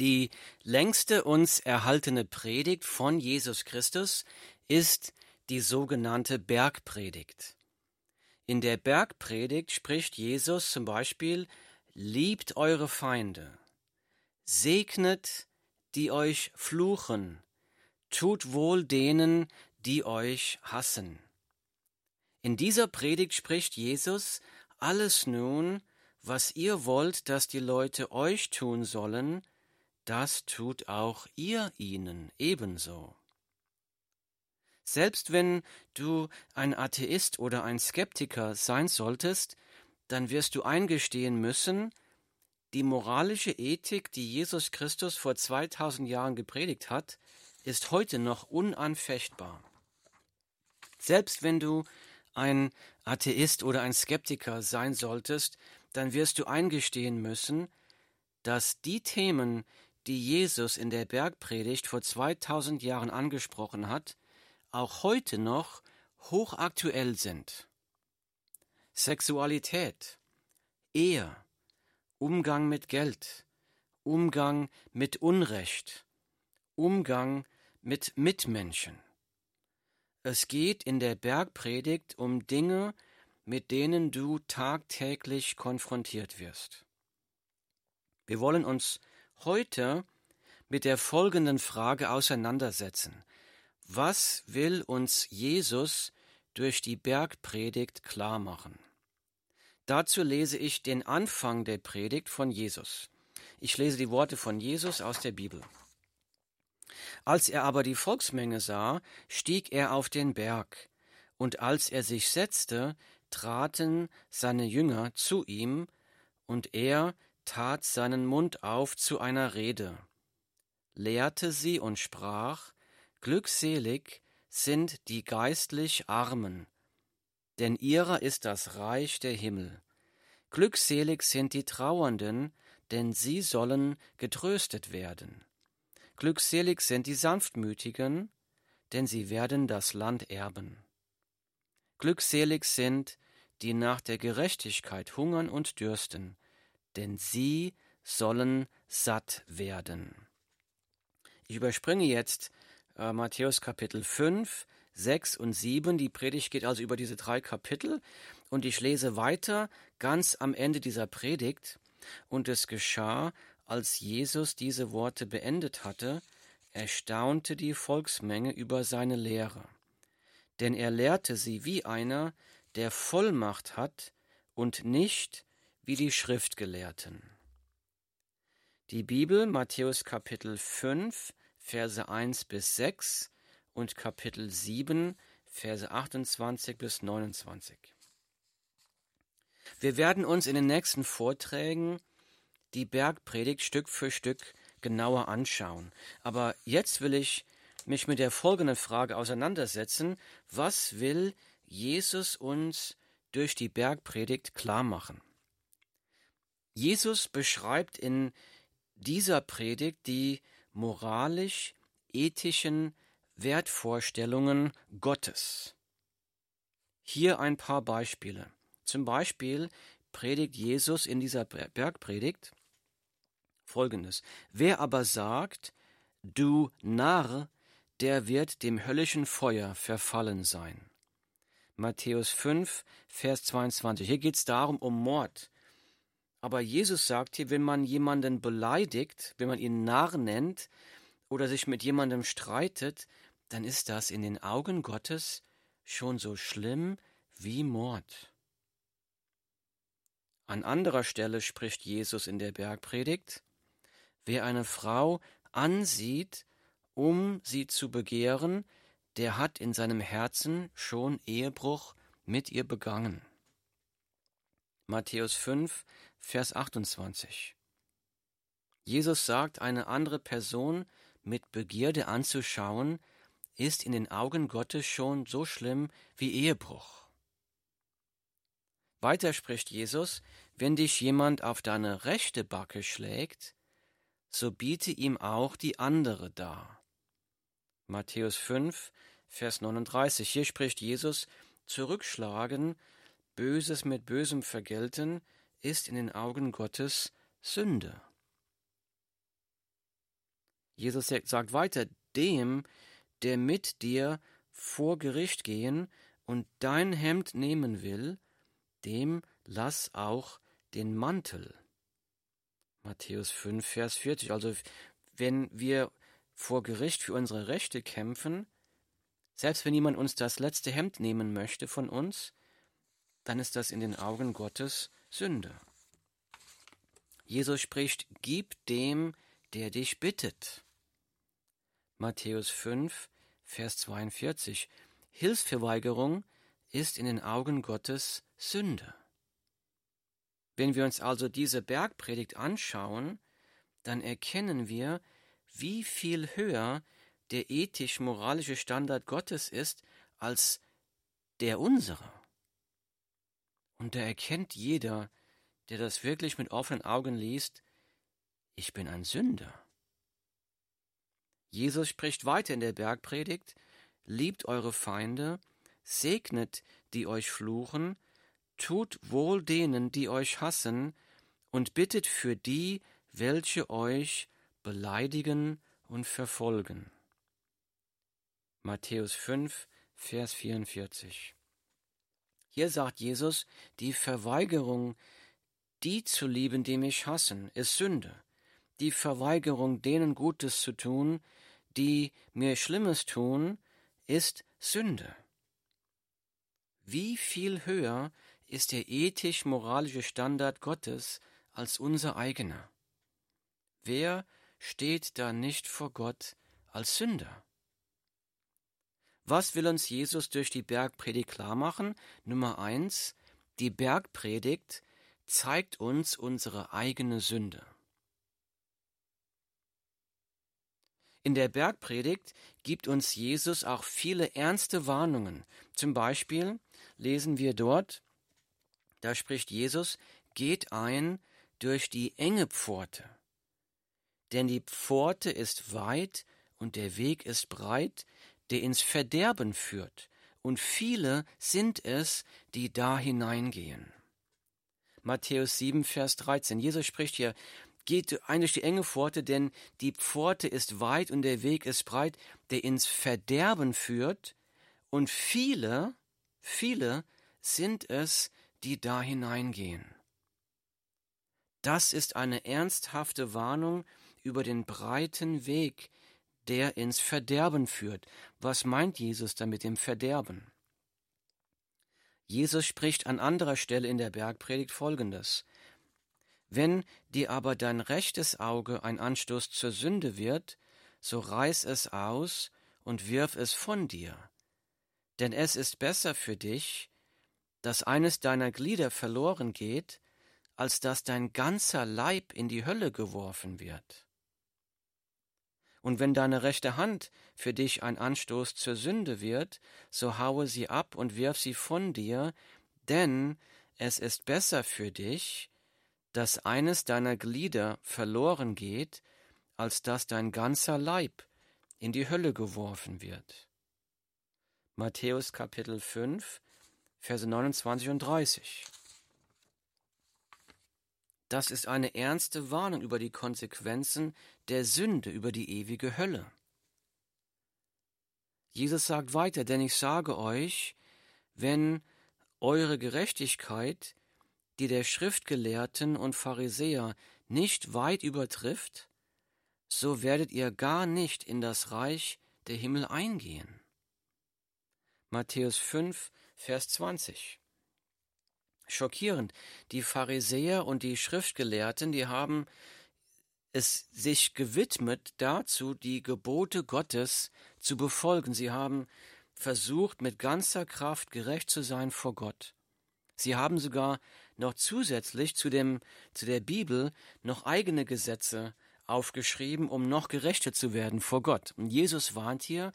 Die längste uns erhaltene Predigt von Jesus Christus ist die sogenannte Bergpredigt. In der Bergpredigt spricht Jesus zum Beispiel, liebt eure Feinde, segnet, die euch fluchen, tut wohl denen, die euch hassen. In dieser Predigt spricht Jesus alles nun, was ihr wollt, dass die Leute euch tun sollen, das tut auch ihr ihnen ebenso. Selbst wenn du ein Atheist oder ein Skeptiker sein solltest, dann wirst du eingestehen müssen, die moralische Ethik, die Jesus Christus vor 2000 Jahren gepredigt hat, ist heute noch unanfechtbar. Selbst wenn du ein Atheist oder ein Skeptiker sein solltest, dann wirst du eingestehen müssen, dass die Themen, die Jesus in der Bergpredigt vor 2000 Jahren angesprochen hat, auch heute noch hochaktuell sind. Sexualität, Ehe, Umgang mit Geld, Umgang mit Unrecht, Umgang mit Mitmenschen. Es geht in der Bergpredigt um Dinge, mit denen du tagtäglich konfrontiert wirst. Wir wollen uns heute mit der folgenden Frage auseinandersetzen. Was will uns Jesus durch die Bergpredigt klarmachen? Dazu lese ich den Anfang der Predigt von Jesus. Ich lese die Worte von Jesus aus der Bibel. Als er aber die Volksmenge sah, stieg er auf den Berg, und als er sich setzte, traten seine Jünger zu ihm, und er tat seinen Mund auf zu einer Rede, lehrte sie und sprach, Glückselig sind die geistlich Armen, denn ihrer ist das Reich der Himmel. Glückselig sind die Trauernden, denn sie sollen getröstet werden. Glückselig sind die Sanftmütigen, denn sie werden das Land erben. Glückselig sind, die nach der Gerechtigkeit hungern und dürsten, denn sie sollen satt werden. Ich überspringe jetzt äh, Matthäus Kapitel 5, 6 und 7. Die Predigt geht also über diese drei Kapitel und ich lese weiter ganz am Ende dieser Predigt. Und es geschah, als Jesus diese Worte beendet hatte, erstaunte die Volksmenge über seine Lehre. Denn er lehrte sie wie einer, der Vollmacht hat und nicht wie die Schriftgelehrten. Die Bibel, Matthäus Kapitel 5, Verse 1 bis 6 und Kapitel 7, Verse 28 bis 29. Wir werden uns in den nächsten Vorträgen die Bergpredigt Stück für Stück genauer anschauen. Aber jetzt will ich mich mit der folgenden Frage auseinandersetzen. Was will Jesus uns durch die Bergpredigt klar machen? Jesus beschreibt in dieser Predigt die moralisch-ethischen Wertvorstellungen Gottes. Hier ein paar Beispiele. Zum Beispiel predigt Jesus in dieser Bergpredigt folgendes. Wer aber sagt, du Narr, der wird dem höllischen Feuer verfallen sein. Matthäus 5, Vers 22. Hier geht es darum, um Mord. Aber Jesus sagt hier, wenn man jemanden beleidigt, wenn man ihn Narr nennt oder sich mit jemandem streitet, dann ist das in den Augen Gottes schon so schlimm wie Mord. An anderer Stelle spricht Jesus in der Bergpredigt, wer eine Frau ansieht, um sie zu begehren, der hat in seinem Herzen schon Ehebruch mit ihr begangen. Matthäus 5, Vers 28. Jesus sagt, eine andere Person mit Begierde anzuschauen, ist in den Augen Gottes schon so schlimm wie Ehebruch. Weiter spricht Jesus, wenn dich jemand auf deine rechte Backe schlägt, so biete ihm auch die andere dar. Matthäus 5, Vers 39. Hier spricht Jesus, zurückschlagen, Böses mit Bösem vergelten, ist in den Augen Gottes Sünde. Jesus sagt weiter, dem, der mit dir vor Gericht gehen und dein Hemd nehmen will, dem lass auch den Mantel. Matthäus 5, Vers 40. Also wenn wir vor Gericht für unsere Rechte kämpfen, selbst wenn jemand uns das letzte Hemd nehmen möchte von uns, dann ist das in den Augen Gottes Sünde. Jesus spricht, gib dem, der dich bittet. Matthäus 5, Vers 42. Hilfsverweigerung ist in den Augen Gottes Sünde. Wenn wir uns also diese Bergpredigt anschauen, dann erkennen wir, wie viel höher der ethisch-moralische Standard Gottes ist als der unsere. Und da erkennt jeder, der das wirklich mit offenen Augen liest, ich bin ein Sünder. Jesus spricht weiter in der Bergpredigt, liebt eure Feinde, segnet, die euch fluchen, tut wohl denen, die euch hassen, und bittet für die, welche euch beleidigen und verfolgen. Matthäus 5, Vers 44. Hier sagt Jesus, die Verweigerung, die zu lieben, die mich hassen, ist Sünde. Die Verweigerung, denen Gutes zu tun, die mir Schlimmes tun, ist Sünde. Wie viel höher ist der ethisch-moralische Standard Gottes als unser eigener? Wer steht da nicht vor Gott als Sünder? Was will uns Jesus durch die Bergpredigt klarmachen? Nummer eins, die Bergpredigt zeigt uns unsere eigene Sünde. In der Bergpredigt gibt uns Jesus auch viele ernste Warnungen. Zum Beispiel lesen wir dort, da spricht Jesus, geht ein durch die enge Pforte. Denn die Pforte ist weit und der Weg ist breit, der ins Verderben führt, und viele sind es, die da hineingehen. Matthäus 7, Vers 13. Jesus spricht hier, geht ein durch die enge Pforte, denn die Pforte ist weit und der Weg ist breit, der ins Verderben führt, und viele, viele sind es, die da hineingehen. Das ist eine ernsthafte Warnung über den breiten Weg, der ins Verderben führt. Was meint Jesus damit im Verderben? Jesus spricht an anderer Stelle in der Bergpredigt folgendes. Wenn dir aber dein rechtes Auge ein Anstoß zur Sünde wird, so reiß es aus und wirf es von dir. Denn es ist besser für dich, dass eines deiner Glieder verloren geht, als dass dein ganzer Leib in die Hölle geworfen wird. Und wenn deine rechte Hand für dich ein Anstoß zur Sünde wird, so haue sie ab und wirf sie von dir, denn es ist besser für dich, dass eines deiner Glieder verloren geht, als dass dein ganzer Leib in die Hölle geworfen wird. Matthäus Kapitel 5, Verse 29 und 30. Das ist eine ernste Warnung über die Konsequenzen der Sünde, über die ewige Hölle. Jesus sagt weiter, denn ich sage euch, wenn eure Gerechtigkeit die der Schriftgelehrten und Pharisäer nicht weit übertrifft, so werdet ihr gar nicht in das Reich der Himmel eingehen. Matthäus 5, Vers 20 schockierend. Die Pharisäer und die Schriftgelehrten, die haben es sich gewidmet dazu, die Gebote Gottes zu befolgen. Sie haben versucht, mit ganzer Kraft gerecht zu sein vor Gott. Sie haben sogar noch zusätzlich zu dem, zu der Bibel noch eigene Gesetze aufgeschrieben, um noch gerechter zu werden vor Gott. Und Jesus warnt hier,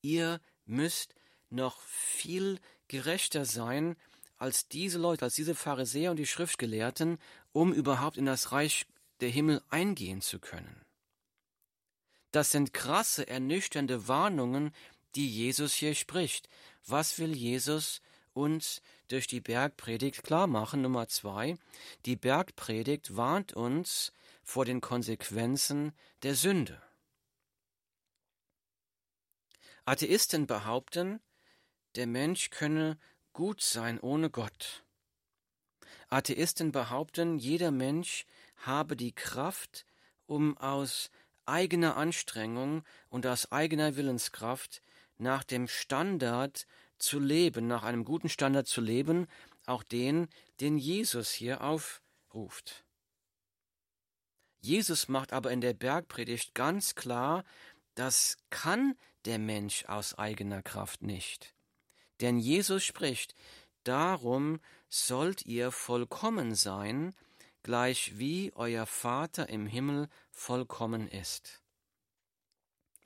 ihr müsst noch viel gerechter sein, als diese Leute, als diese Pharisäer und die Schriftgelehrten, um überhaupt in das Reich der Himmel eingehen zu können. Das sind krasse, ernüchternde Warnungen, die Jesus hier spricht. Was will Jesus uns durch die Bergpredigt klar machen? Nummer zwei, die Bergpredigt warnt uns vor den Konsequenzen der Sünde. Atheisten behaupten, der Mensch könne gut sein ohne Gott. Atheisten behaupten, jeder Mensch habe die Kraft, um aus eigener Anstrengung und aus eigener Willenskraft nach dem Standard zu leben, nach einem guten Standard zu leben, auch den, den Jesus hier aufruft. Jesus macht aber in der Bergpredigt ganz klar, das kann der Mensch aus eigener Kraft nicht. Denn Jesus spricht, darum sollt ihr vollkommen sein, gleich wie euer Vater im Himmel vollkommen ist.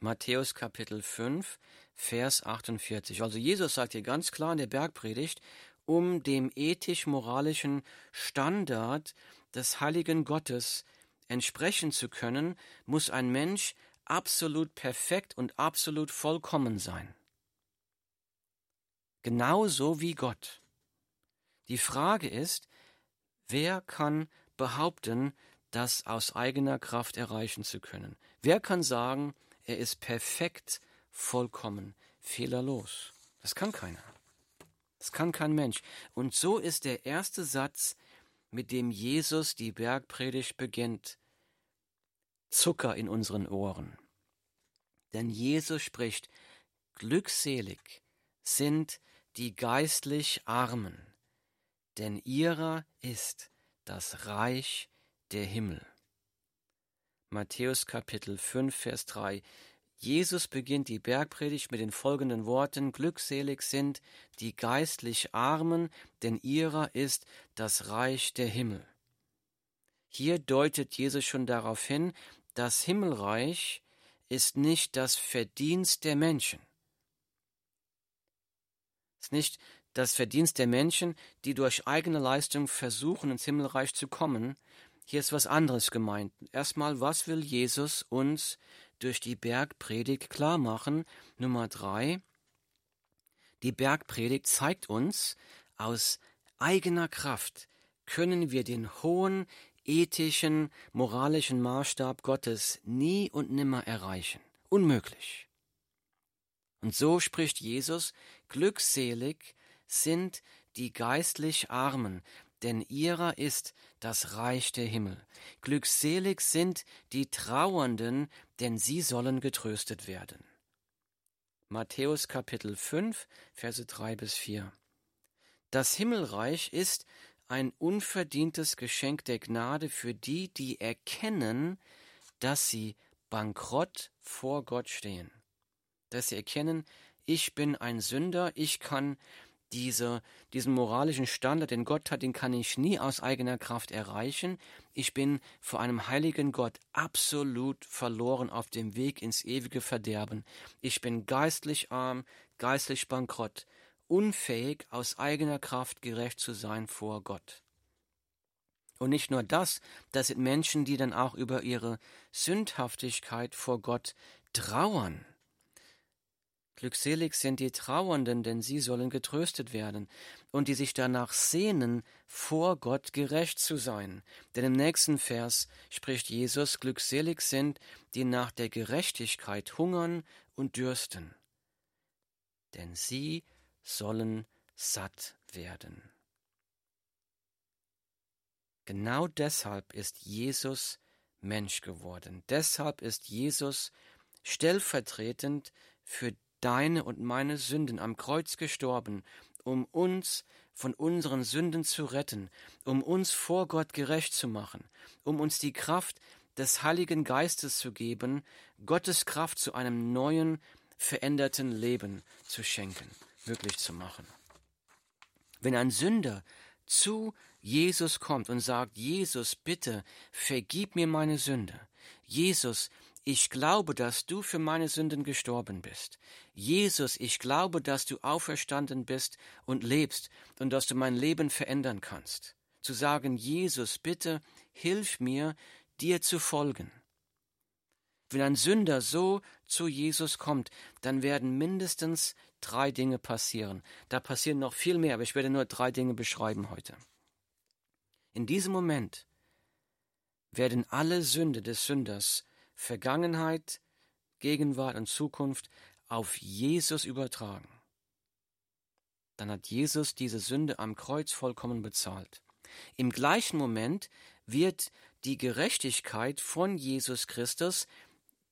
Matthäus Kapitel 5, Vers 48. Also Jesus sagt hier ganz klar in der Bergpredigt, um dem ethisch-moralischen Standard des heiligen Gottes entsprechen zu können, muss ein Mensch absolut perfekt und absolut vollkommen sein. Genauso wie Gott. Die Frage ist, wer kann behaupten, das aus eigener Kraft erreichen zu können? Wer kann sagen, er ist perfekt, vollkommen, fehlerlos? Das kann keiner. Das kann kein Mensch. Und so ist der erste Satz mit dem Jesus die Bergpredigt beginnt, Zucker in unseren Ohren. Denn Jesus spricht, glückselig sind die geistlich Armen, denn ihrer ist das Reich der Himmel. Matthäus Kapitel 5, Vers 3 Jesus beginnt die Bergpredigt mit den folgenden Worten Glückselig sind die geistlich Armen, denn ihrer ist das Reich der Himmel. Hier deutet Jesus schon darauf hin, das Himmelreich ist nicht das Verdienst der Menschen. Ist nicht das Verdienst der Menschen, die durch eigene Leistung versuchen, ins Himmelreich zu kommen. Hier ist was anderes gemeint. Erstmal, was will Jesus uns durch die Bergpredigt klar machen. Nummer drei. Die Bergpredigt zeigt uns, aus eigener Kraft können wir den hohen ethischen, moralischen Maßstab Gottes nie und nimmer erreichen. Unmöglich. Und so spricht Jesus, glückselig sind die geistlich Armen, denn ihrer ist das Reich der Himmel. Glückselig sind die Trauernden, denn sie sollen getröstet werden. Matthäus Kapitel 5, Verse 3 bis 4. Das Himmelreich ist ein unverdientes Geschenk der Gnade für die, die erkennen, dass sie bankrott vor Gott stehen. Dass sie erkennen, ich bin ein Sünder, ich kann diese, diesen moralischen Standard, den Gott hat, den kann ich nie aus eigener Kraft erreichen. Ich bin vor einem heiligen Gott absolut verloren auf dem Weg ins ewige Verderben. Ich bin geistlich arm, geistlich bankrott, unfähig, aus eigener Kraft gerecht zu sein vor Gott. Und nicht nur das, das sind Menschen, die dann auch über ihre Sündhaftigkeit vor Gott trauern. Glückselig sind die Trauernden, denn sie sollen getröstet werden, und die sich danach sehnen, vor Gott gerecht zu sein. Denn im nächsten Vers spricht Jesus, glückselig sind, die nach der Gerechtigkeit hungern und dürsten, denn sie sollen satt werden. Genau deshalb ist Jesus Mensch geworden. Deshalb ist Jesus stellvertretend für deine und meine Sünden am Kreuz gestorben, um uns von unseren Sünden zu retten, um uns vor Gott gerecht zu machen, um uns die Kraft des Heiligen Geistes zu geben, Gottes Kraft zu einem neuen, veränderten Leben zu schenken, möglich zu machen. Wenn ein Sünder zu Jesus kommt und sagt, Jesus, bitte, vergib mir meine Sünde. Jesus, ich glaube, dass du für meine Sünden gestorben bist. Jesus, ich glaube, dass du auferstanden bist und lebst und dass du mein Leben verändern kannst. Zu sagen, Jesus, bitte, hilf mir, dir zu folgen. Wenn ein Sünder so zu Jesus kommt, dann werden mindestens drei Dinge passieren. Da passieren noch viel mehr, aber ich werde nur drei Dinge beschreiben heute. In diesem Moment werden alle Sünde des Sünders Vergangenheit, Gegenwart und Zukunft auf Jesus übertragen. Dann hat Jesus diese Sünde am Kreuz vollkommen bezahlt. Im gleichen Moment wird die Gerechtigkeit von Jesus Christus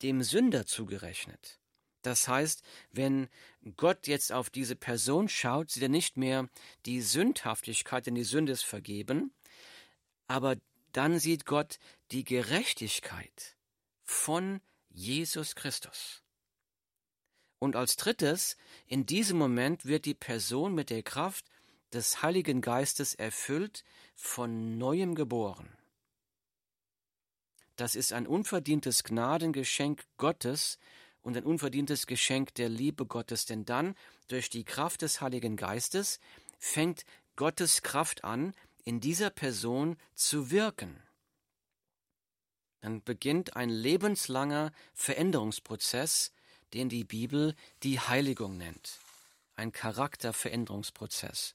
dem Sünder zugerechnet. Das heißt, wenn Gott jetzt auf diese Person schaut, sieht er nicht mehr die Sündhaftigkeit, denn die Sünde ist vergeben, aber dann sieht Gott die Gerechtigkeit von Jesus Christus. Und als drittes, in diesem Moment wird die Person mit der Kraft des Heiligen Geistes erfüllt, von neuem geboren. Das ist ein unverdientes Gnadengeschenk Gottes und ein unverdientes Geschenk der Liebe Gottes, denn dann, durch die Kraft des Heiligen Geistes, fängt Gottes Kraft an, in dieser Person zu wirken. Dann beginnt ein lebenslanger Veränderungsprozess, den die Bibel die Heiligung nennt. Ein Charakterveränderungsprozess.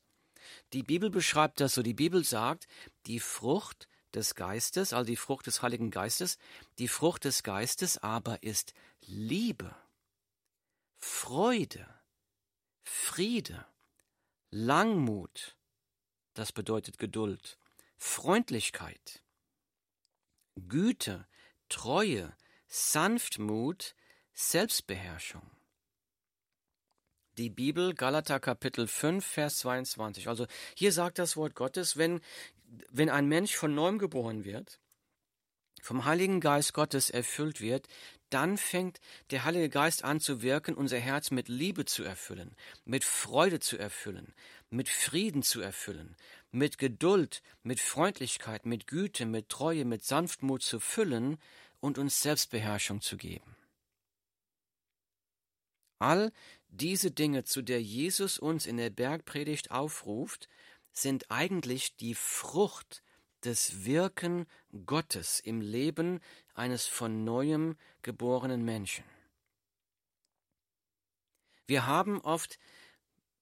Die Bibel beschreibt das so. Die Bibel sagt, die Frucht des Geistes, also die Frucht des Heiligen Geistes, die Frucht des Geistes aber ist Liebe, Freude, Friede, Langmut, das bedeutet Geduld, Freundlichkeit, Güte, Treue, Sanftmut, Selbstbeherrschung. Die Bibel, Galater Kapitel 5, Vers 22. Also hier sagt das Wort Gottes, wenn wenn ein Mensch von neuem geboren wird, vom Heiligen Geist Gottes erfüllt wird, dann fängt der Heilige Geist an zu wirken, unser Herz mit Liebe zu erfüllen, mit Freude zu erfüllen, mit Frieden zu erfüllen, mit Geduld, mit Freundlichkeit, mit Güte, mit Treue, mit Sanftmut zu füllen und uns Selbstbeherrschung zu geben. All diese Dinge, zu der Jesus uns in der Bergpredigt aufruft, sind eigentlich die Frucht des Wirken Gottes im Leben eines von neuem geborenen Menschen. Wir haben oft,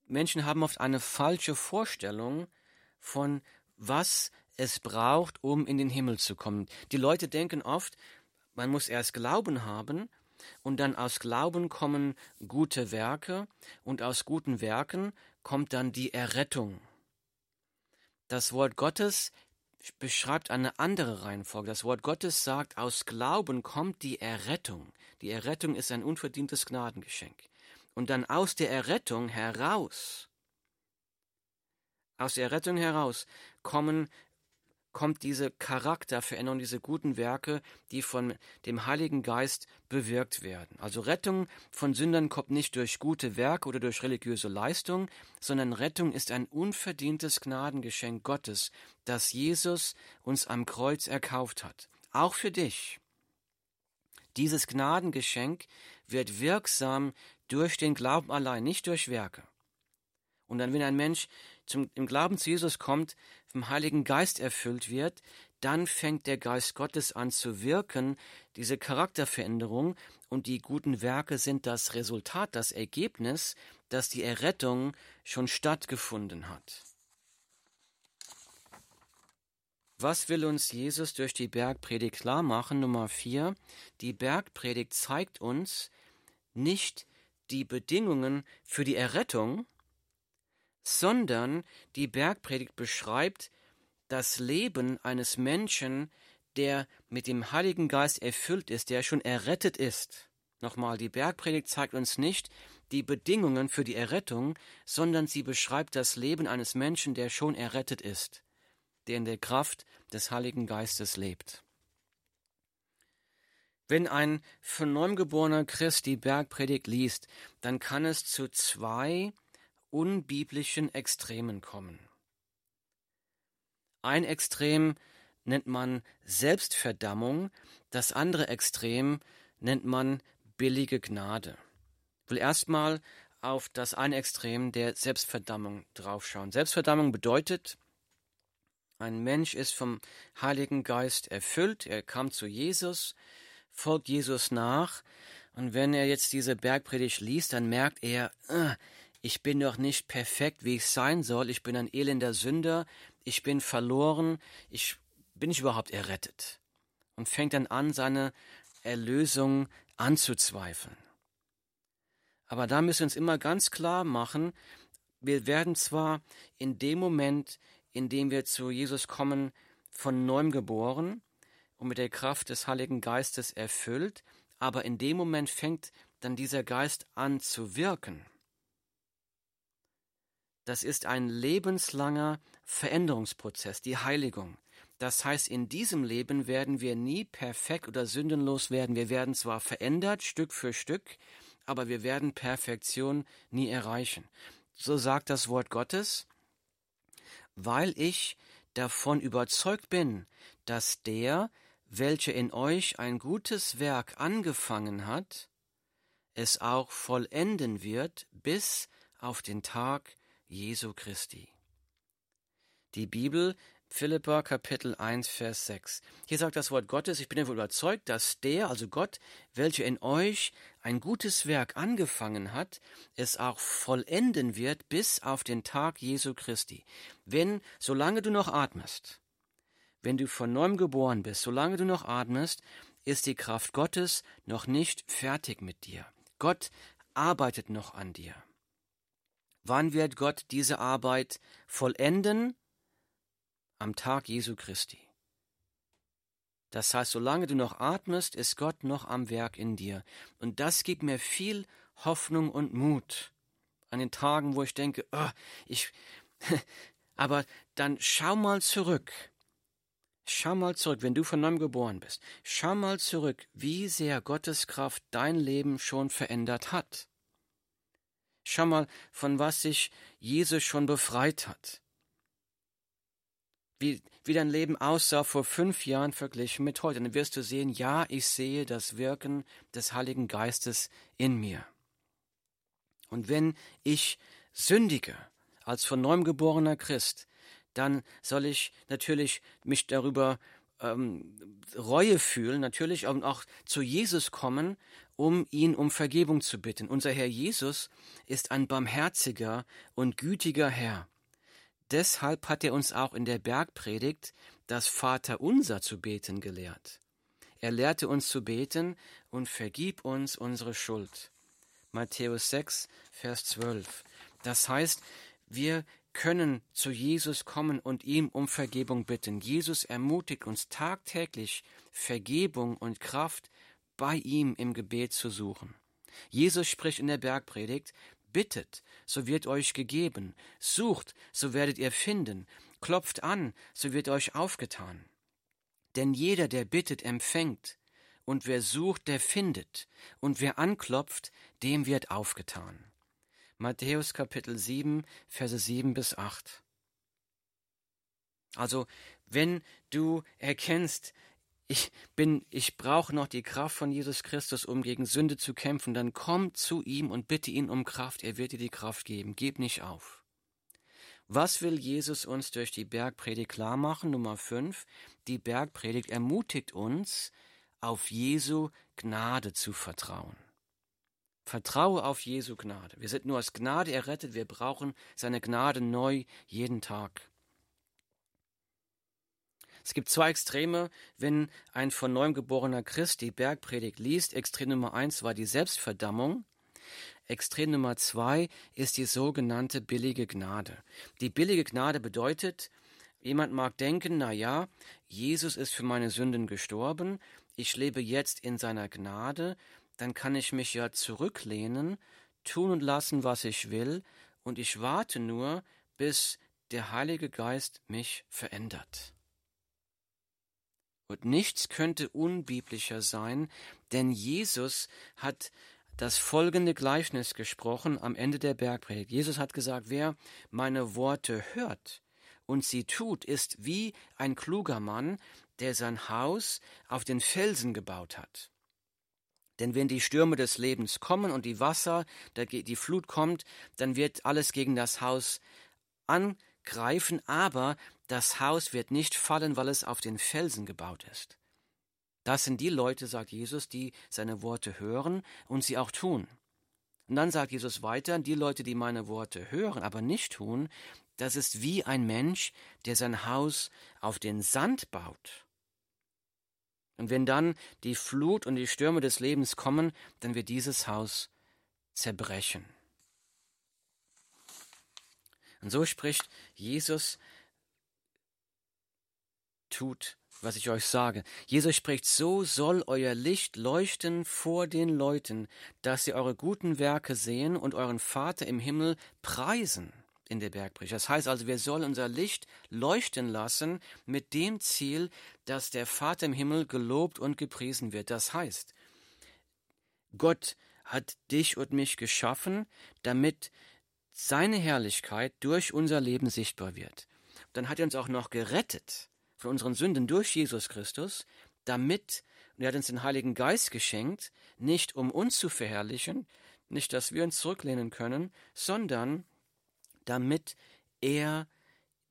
Menschen haben oft eine falsche Vorstellung von, was es braucht, um in den Himmel zu kommen. Die Leute denken oft, man muss erst Glauben haben und dann aus Glauben kommen gute Werke und aus guten Werken kommt dann die Errettung. Das Wort Gottes beschreibt eine andere Reihenfolge. Das Wort Gottes sagt, aus Glauben kommt die Errettung. Die Errettung ist ein unverdientes Gnadengeschenk. Und dann aus der Errettung heraus, aus der Errettung heraus kommen kommt diese Charakterveränderung, diese guten Werke, die von dem Heiligen Geist bewirkt werden. Also Rettung von Sündern kommt nicht durch gute Werke oder durch religiöse Leistung, sondern Rettung ist ein unverdientes Gnadengeschenk Gottes, das Jesus uns am Kreuz erkauft hat. Auch für dich. Dieses Gnadengeschenk wird wirksam durch den Glauben allein, nicht durch Werke. Und dann, wenn ein Mensch zum, im Glauben zu Jesus kommt, vom Heiligen Geist erfüllt wird, dann fängt der Geist Gottes an zu wirken, diese Charakterveränderung und die guten Werke sind das Resultat, das Ergebnis, dass die Errettung schon stattgefunden hat. Was will uns Jesus durch die Bergpredigt klar machen? Nummer vier. Die Bergpredigt zeigt uns nicht die Bedingungen für die Errettung, sondern die Bergpredigt beschreibt das Leben eines Menschen, der mit dem Heiligen Geist erfüllt ist, der schon errettet ist. Nochmal, die Bergpredigt zeigt uns nicht die Bedingungen für die Errettung, sondern sie beschreibt das Leben eines Menschen, der schon errettet ist, der in der Kraft des Heiligen Geistes lebt. Wenn ein von neuem geborener Christ die Bergpredigt liest, dann kann es zu zwei unbiblischen Extremen kommen. Ein Extrem nennt man Selbstverdammung, das andere Extrem nennt man billige Gnade. Ich will erstmal auf das eine Extrem der Selbstverdammung draufschauen. Selbstverdammung bedeutet, ein Mensch ist vom Heiligen Geist erfüllt, er kam zu Jesus, folgt Jesus nach, und wenn er jetzt diese Bergpredigt liest, dann merkt er, äh, ich bin doch nicht perfekt, wie ich sein soll, ich bin ein elender Sünder, ich bin verloren, ich bin ich überhaupt errettet? Und fängt dann an, seine Erlösung anzuzweifeln. Aber da müssen wir uns immer ganz klar machen, wir werden zwar in dem Moment, in dem wir zu Jesus kommen, von neuem geboren und mit der Kraft des Heiligen Geistes erfüllt, aber in dem Moment fängt dann dieser Geist an zu wirken. Das ist ein lebenslanger Veränderungsprozess, die Heiligung. Das heißt, in diesem Leben werden wir nie perfekt oder sündenlos werden. Wir werden zwar verändert, Stück für Stück, aber wir werden Perfektion nie erreichen. So sagt das Wort Gottes, weil ich davon überzeugt bin, dass der, welcher in euch ein gutes Werk angefangen hat, es auch vollenden wird bis auf den Tag Jesu Christi. Die Bibel, Philippa Kapitel 1, Vers 6. Hier sagt das Wort Gottes, ich bin davon überzeugt, dass der, also Gott, welcher in euch ein gutes Werk angefangen hat, es auch vollenden wird bis auf den Tag Jesu Christi. Wenn, solange du noch atmest, wenn du von neuem geboren bist, solange du noch atmest, ist die Kraft Gottes noch nicht fertig mit dir. Gott arbeitet noch an dir. Wann wird Gott diese Arbeit vollenden? Am Tag Jesu Christi. Das heißt, solange du noch atmest, ist Gott noch am Werk in dir. Und das gibt mir viel Hoffnung und Mut an den Tagen, wo ich denke, oh, ich, aber dann schau mal zurück. Schau mal zurück, wenn du von neuem geboren bist. Schau mal zurück, wie sehr Gottes Kraft dein Leben schon verändert hat. Schau mal, von was sich Jesus schon befreit hat. Wie, wie dein Leben aussah vor fünf Jahren verglichen mit heute. dann wirst du sehen, ja, ich sehe das Wirken des Heiligen Geistes in mir. Und wenn ich sündige, als von neuem geborener Christ, dann soll ich natürlich mich darüber ähm, Reue fühlen, natürlich und auch zu Jesus kommen, um ihn um Vergebung zu bitten. Unser Herr Jesus ist ein barmherziger und gütiger Herr. Deshalb hat er uns auch in der Bergpredigt das Vaterunser zu beten gelehrt. Er lehrte uns zu beten und vergib uns unsere Schuld. Matthäus 6, Vers 12. Das heißt, wir können zu Jesus kommen und ihm um Vergebung bitten. Jesus ermutigt uns tagtäglich, Vergebung und Kraft bei ihm im Gebet zu suchen. Jesus spricht in der Bergpredigt, Bittet, so wird euch gegeben, sucht, so werdet ihr finden, klopft an, so wird euch aufgetan. Denn jeder, der bittet, empfängt, und wer sucht, der findet, und wer anklopft, dem wird aufgetan. Matthäus Kapitel 7, Verse 7 bis 8. Also, wenn du erkennst, ich bin, ich brauche noch die Kraft von Jesus Christus, um gegen Sünde zu kämpfen, dann komm zu ihm und bitte ihn um Kraft. Er wird dir die Kraft geben. Gib nicht auf. Was will Jesus uns durch die Bergpredigt klar machen? Nummer 5. Die Bergpredigt ermutigt uns, auf Jesu Gnade zu vertrauen. Vertraue auf Jesu Gnade. Wir sind nur aus Gnade errettet, wir brauchen seine Gnade neu jeden Tag. Es gibt zwei Extreme, wenn ein von neuem geborener Christ die Bergpredigt liest. Extrem Nummer eins war die Selbstverdammung. Extrem Nummer zwei ist die sogenannte billige Gnade. Die billige Gnade bedeutet, jemand mag denken, na ja, Jesus ist für meine Sünden gestorben, ich lebe jetzt in seiner Gnade dann kann ich mich ja zurücklehnen, tun und lassen, was ich will, und ich warte nur, bis der Heilige Geist mich verändert. Und nichts könnte unbiblischer sein, denn Jesus hat das folgende Gleichnis gesprochen am Ende der Bergpredigt. Jesus hat gesagt, wer meine Worte hört und sie tut, ist wie ein kluger Mann, der sein Haus auf den Felsen gebaut hat. Denn wenn die Stürme des Lebens kommen und die Wasser, die Flut kommt, dann wird alles gegen das Haus angreifen, aber das Haus wird nicht fallen, weil es auf den Felsen gebaut ist. Das sind die Leute, sagt Jesus, die seine Worte hören und sie auch tun. Und dann sagt Jesus weiter, die Leute, die meine Worte hören, aber nicht tun, das ist wie ein Mensch, der sein Haus auf den Sand baut. Und wenn dann die Flut und die Stürme des Lebens kommen, dann wird dieses Haus zerbrechen. Und so spricht Jesus, tut, was ich euch sage. Jesus spricht, so soll euer Licht leuchten vor den Leuten, dass sie eure guten Werke sehen und euren Vater im Himmel preisen in der Bergpredigt. Das heißt also, wir sollen unser Licht leuchten lassen mit dem Ziel, dass der Vater im Himmel gelobt und gepriesen wird. Das heißt, Gott hat dich und mich geschaffen, damit seine Herrlichkeit durch unser Leben sichtbar wird. Dann hat er uns auch noch gerettet von unseren Sünden durch Jesus Christus, damit, und er hat uns den Heiligen Geist geschenkt, nicht um uns zu verherrlichen, nicht, dass wir uns zurücklehnen können, sondern damit er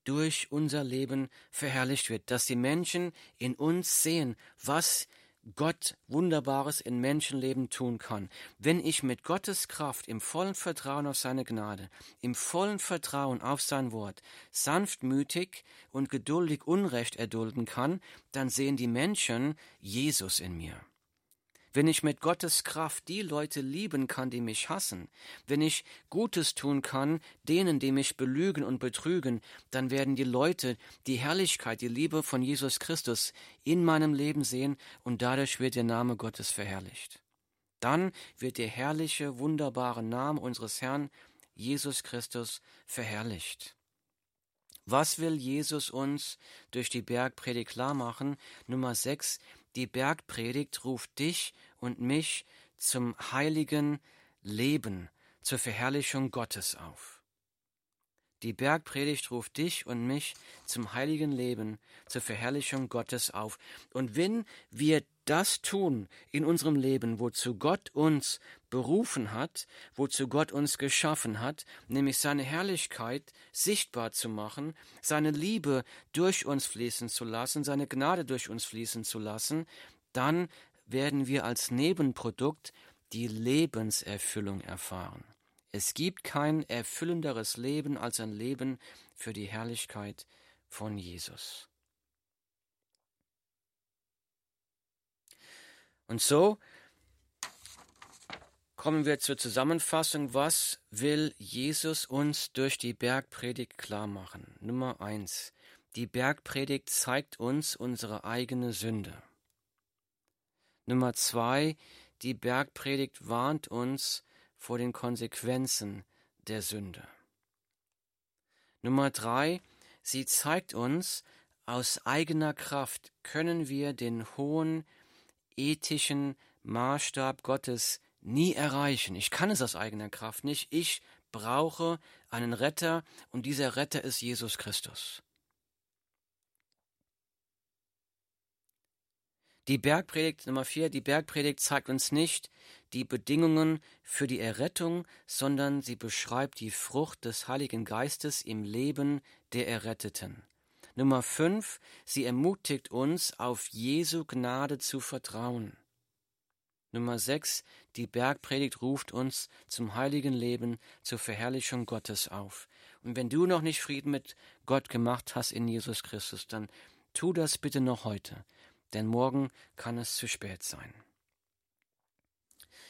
durch unser Leben verherrlicht wird, dass die Menschen in uns sehen, was Gott Wunderbares in Menschenleben tun kann. Wenn ich mit Gottes Kraft im vollen Vertrauen auf seine Gnade, im vollen Vertrauen auf sein Wort, sanftmütig und geduldig Unrecht erdulden kann, dann sehen die Menschen Jesus in mir wenn ich mit Gottes Kraft die Leute lieben kann, die mich hassen, wenn ich Gutes tun kann, denen, die mich belügen und betrügen, dann werden die Leute die Herrlichkeit, die Liebe von Jesus Christus in meinem Leben sehen und dadurch wird der Name Gottes verherrlicht. Dann wird der herrliche, wunderbare Name unseres Herrn Jesus Christus verherrlicht. Was will Jesus uns durch die Bergpredigt klar machen? Nummer 6. Die Bergpredigt ruft dich und mich zum heiligen Leben, zur Verherrlichung Gottes auf. Die Bergpredigt ruft dich und mich zum heiligen Leben, zur Verherrlichung Gottes auf. Und wenn wir das tun in unserem Leben, wozu Gott uns berufen hat, wozu Gott uns geschaffen hat, nämlich seine Herrlichkeit sichtbar zu machen, seine Liebe durch uns fließen zu lassen, seine Gnade durch uns fließen zu lassen, dann werden wir als Nebenprodukt die Lebenserfüllung erfahren. Es gibt kein erfüllenderes Leben als ein Leben für die Herrlichkeit von Jesus. Und so kommen wir zur Zusammenfassung. Was will Jesus uns durch die Bergpredigt klar machen? Nummer eins. Die Bergpredigt zeigt uns unsere eigene Sünde. Nummer zwei, die Bergpredigt warnt uns vor den Konsequenzen der Sünde. Nummer drei, sie zeigt uns, aus eigener Kraft können wir den hohen ethischen Maßstab Gottes nie erreichen. Ich kann es aus eigener Kraft nicht. Ich brauche einen Retter und dieser Retter ist Jesus Christus. Die Bergpredigt Nummer vier, die Bergpredigt zeigt uns nicht die Bedingungen für die Errettung, sondern sie beschreibt die Frucht des Heiligen Geistes im Leben der Erretteten. Nummer fünf, sie ermutigt uns, auf Jesu Gnade zu vertrauen. Nummer sechs, die Bergpredigt ruft uns zum heiligen Leben, zur Verherrlichung Gottes auf. Und wenn du noch nicht Frieden mit Gott gemacht hast in Jesus Christus, dann tu das bitte noch heute denn morgen kann es zu spät sein.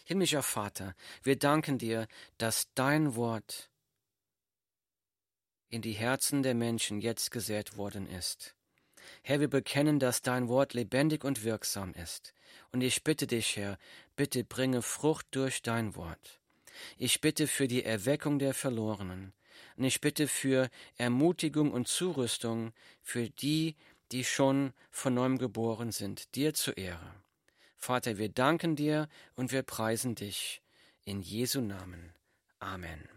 Himmlischer Vater, wir danken dir, dass dein Wort in die Herzen der Menschen jetzt gesät worden ist. Herr, wir bekennen, dass dein Wort lebendig und wirksam ist. Und ich bitte dich, Herr, bitte bringe Frucht durch dein Wort. Ich bitte für die Erweckung der Verlorenen. Und ich bitte für Ermutigung und Zurüstung für die, die schon von neuem geboren sind, dir zur Ehre. Vater, wir danken dir und wir preisen dich. In Jesu Namen. Amen.